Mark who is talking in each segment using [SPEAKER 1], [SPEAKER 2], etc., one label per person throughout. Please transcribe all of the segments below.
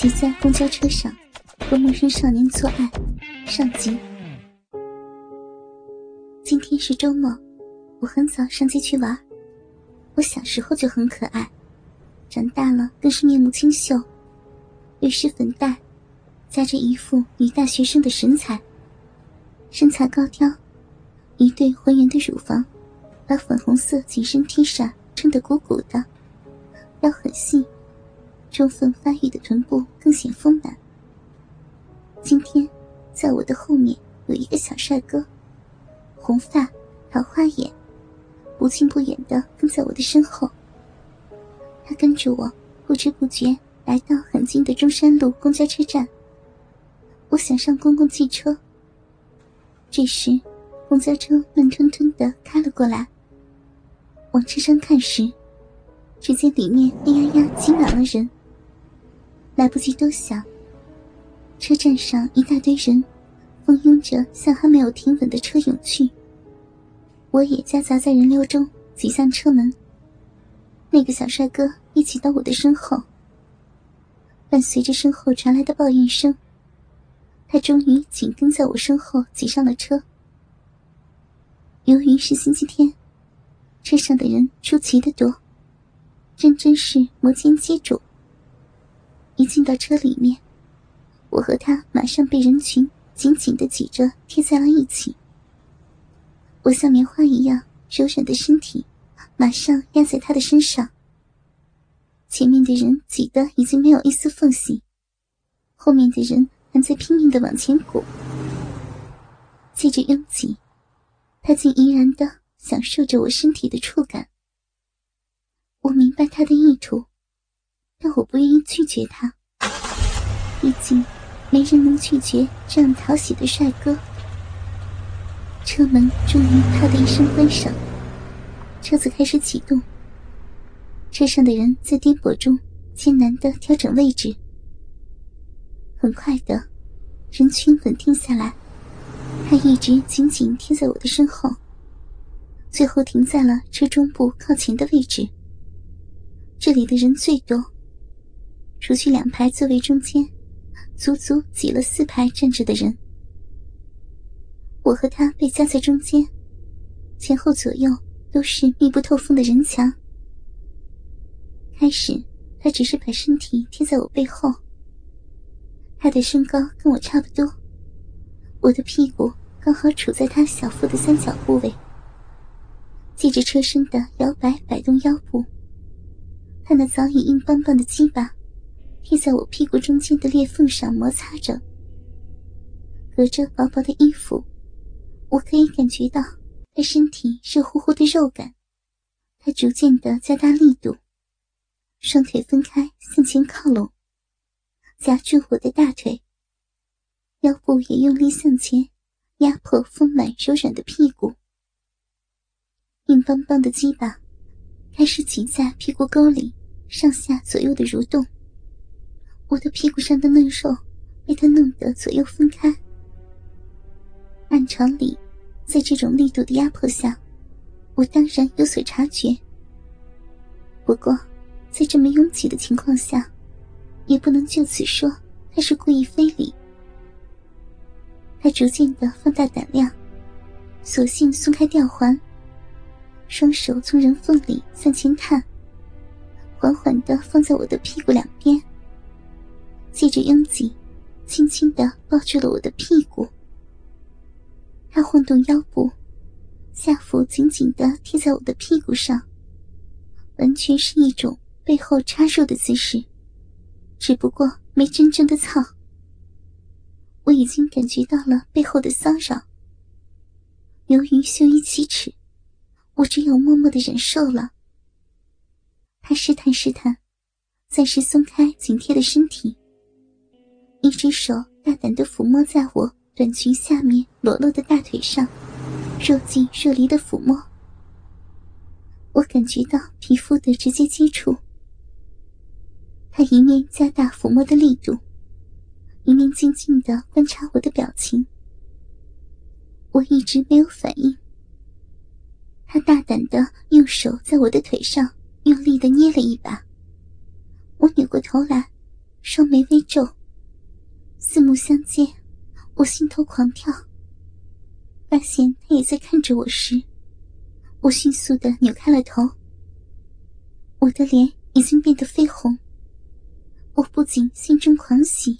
[SPEAKER 1] 挤在公交车上和陌生少年做爱，上集。今天是周末，我很早上街去玩。我小时候就很可爱，长大了更是面目清秀，略施粉黛，夹着一副女大学生的神采，身材高挑，一对浑圆的乳房，把粉红色紧身 T 恤撑得鼓鼓的，腰很细。充分发育的臀部更显丰满。今天，在我的后面有一个小帅哥，红发，桃花眼，不近不远的跟在我的身后。他跟着我，不知不觉来到很近的中山路公交车站。我想上公共汽车。这时，公交车慢吞吞的开了过来。往车上看时，只见里面黑压压挤满了人。来不及多想，车站上一大堆人，蜂拥着向还没有停稳的车涌去。我也夹杂在人流中挤向车门。那个小帅哥一起到我的身后，伴随着身后传来的抱怨声，他终于紧跟在我身后挤上了车。由于是星期天，车上的人出奇的多，真真是摩肩接踵。一进到车里面，我和他马上被人群紧紧的挤着贴在了一起。我像棉花一样柔软的身体，马上压在他的身上。前面的人挤得已经没有一丝缝隙，后面的人还在拼命的往前鼓。借着拥挤，他竟怡然的享受着我身体的触感。我明白他的意图。但我不愿意拒绝他，毕竟没人能拒绝这样讨喜的帅哥。车门终于“啪”的一声关上，车子开始启动。车上的人在颠簸中艰难的调整位置。很快的，人群稳定下来，他一直紧紧贴在我的身后，最后停在了车中部靠前的位置。这里的人最多。除去两排座位中间，足足挤了四排站着的人。我和他被夹在中间，前后左右都是密不透风的人墙。开始，他只是把身体贴在我背后。他的身高跟我差不多，我的屁股刚好处在他小腹的三角部位。借着车身的摇摆摆动腰部，他那早已硬邦邦的鸡巴。贴在我屁股中间的裂缝上摩擦着，隔着薄薄的衣服，我可以感觉到他身体热乎乎的肉感。他逐渐的加大力度，双腿分开向前靠拢，夹住我的大腿，腰部也用力向前压迫丰满柔软的屁股，硬邦邦的鸡巴开始挤在屁股沟里，上下左右的蠕动。我的屁股上的嫩肉被他弄得左右分开。按常理，在这种力度的压迫下，我当然有所察觉。不过，在这么拥挤的情况下，也不能就此说他是故意非礼。他逐渐的放大胆量，索性松开吊环，双手从人缝里向前探，缓缓的放在我的屁股两边。借着拥挤，轻轻的抱住了我的屁股。他晃动腰部，下腹紧紧的贴在我的屁股上，完全是一种背后插入的姿势，只不过没真正的操。我已经感觉到了背后的骚扰。由于羞于启齿，我只有默默的忍受了。他试探试探，暂时松开紧贴的身体。一只手大胆的抚摸在我短裙下面裸露的大腿上，若即若离的抚摸。我感觉到皮肤的直接接触。他一面加大抚摸的力度，一面静静的观察我的表情。我一直没有反应。他大胆的用手在我的腿上用力的捏了一把，我扭过头来。双眉微皱，四目相接，我心头狂跳。发现他也在看着我时，我迅速的扭开了头。我的脸已经变得绯红，我不仅心中狂喜，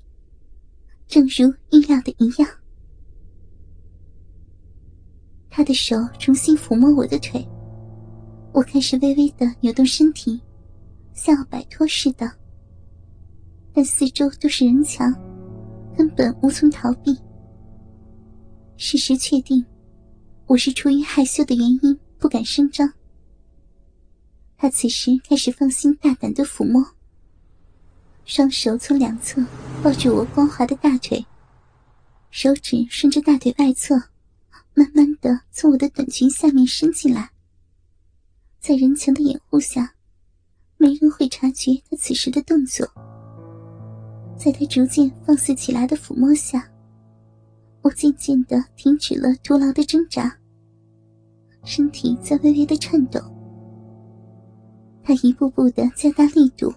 [SPEAKER 1] 正如预料的一样，他的手重新抚摸我的腿，我开始微微的扭动身体，像要摆脱似的。但四周都是人墙，根本无从逃避。事实确定，我是出于害羞的原因不敢声张。他此时开始放心大胆的抚摸，双手从两侧抱住我光滑的大腿，手指顺着大腿外侧，慢慢的从我的短裙下面伸进来。在人墙的掩护下，没人会察觉他此时的动作。在他逐渐放肆起来的抚摸下，我渐渐的停止了徒劳的挣扎，身体在微微的颤抖。他一步步的加大力度，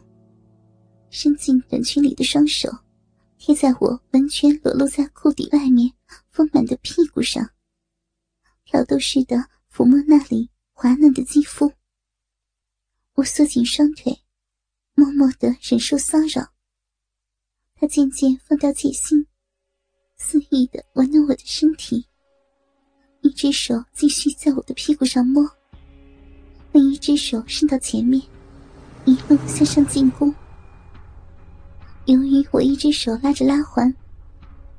[SPEAKER 1] 伸进短裙里的双手，贴在我完全裸露在裤底外面丰满的屁股上，挑逗似的抚摸那里滑嫩的肌肤。我缩紧双腿，默默的忍受骚扰。他渐渐放掉戒心，肆意的玩弄我的身体，一只手继续在我的屁股上摸，另一只手伸到前面，一路向上进攻。由于我一只手拉着拉环，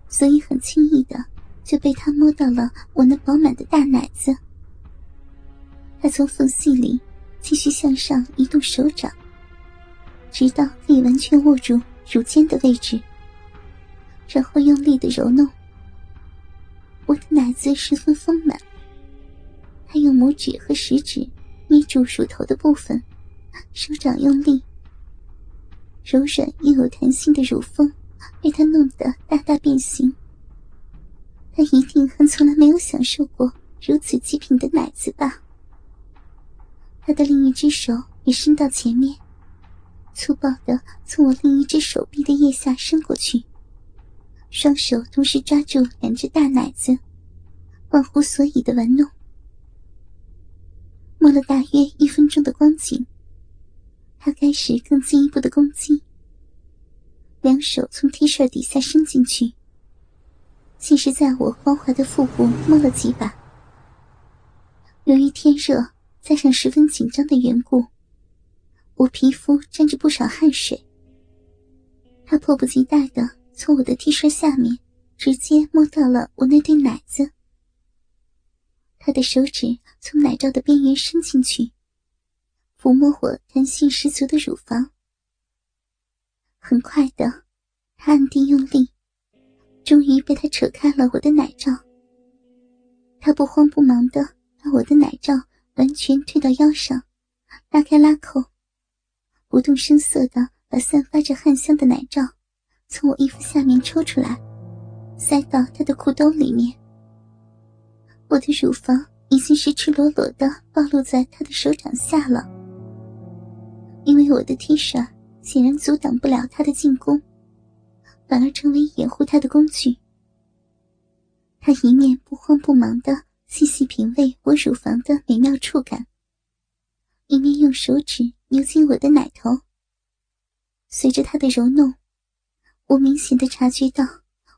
[SPEAKER 1] 所以很轻易的就被他摸到了我那饱满的大奶子。他从缝隙里继续向上移动手掌，直到可以完全握住。乳尖的位置，然后用力的揉弄。我的奶子十分丰满。他用拇指和食指捏住乳头的部分，手掌用力，柔软又有弹性的乳峰被他弄得大大变形。他一定还从来没有享受过如此极品的奶子吧？他的另一只手也伸到前面。粗暴的从我另一只手臂的腋下伸过去，双手同时抓住两只大奶子，忘乎所以的玩弄。摸了大约一分钟的光景，他开始更进一步的攻击。两手从 T 恤底下伸进去，先是在我光滑的腹部摸了几把。由于天热，加上十分紧张的缘故。我皮肤沾着不少汗水，他迫不及待的从我的 T 恤下面直接摸到了我那对奶子。他的手指从奶罩的边缘伸进去，抚摸我弹性十足的乳房。很快的，他暗地用力，终于被他扯开了我的奶罩。他不慌不忙的把我的奶罩完全推到腰上，拉开拉扣。不动声色的把散发着汗香的奶罩从我衣服下面抽出来，塞到他的裤兜里面。我的乳房已经是赤裸裸的暴露在他的手掌下了，因为我的 T 恤显然阻挡不了他的进攻，反而成为掩护他的工具。他一面不慌不忙的细细品味我乳房的美妙触感，一面用手指。扭进我的奶头，随着他的揉弄，我明显的察觉到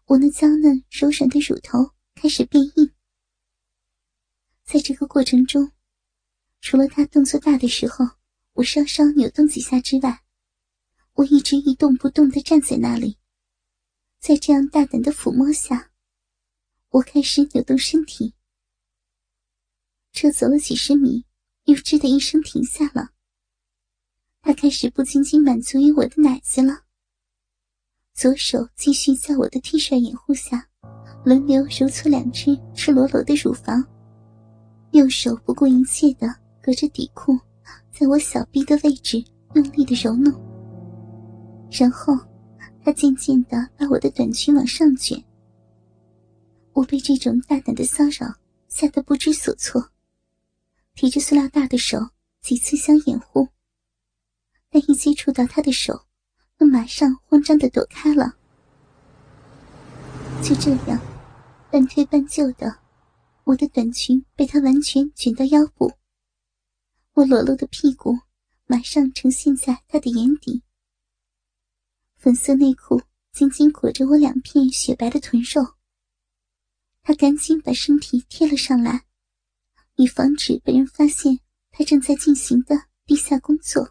[SPEAKER 1] 我那娇嫩柔软的乳头开始变硬。在这个过程中，除了他动作大的时候，我稍稍扭动几下之外，我一直一动不动的站在那里。在这样大胆的抚摸下，我开始扭动身体。车走了几十米，又吱的一声停下了。他开始不仅仅满足于我的奶子了，左手继续在我的 T 恤掩护下，轮流揉搓两只赤裸裸的乳房，右手不顾一切的隔着底裤，在我小臂的位置用力的揉弄。然后，他渐渐的把我的短裙往上卷。我被这种大胆的骚扰吓得不知所措，提着塑料袋的手几次想掩护。但一接触到他的手，我马上慌张的躲开了。就这样，半推半就的，我的短裙被他完全卷到腰部，我裸露的屁股马上呈现在他的眼底。粉色内裤紧紧裹着我两片雪白的臀肉，他赶紧把身体贴了上来，以防止被人发现他正在进行的地下工作。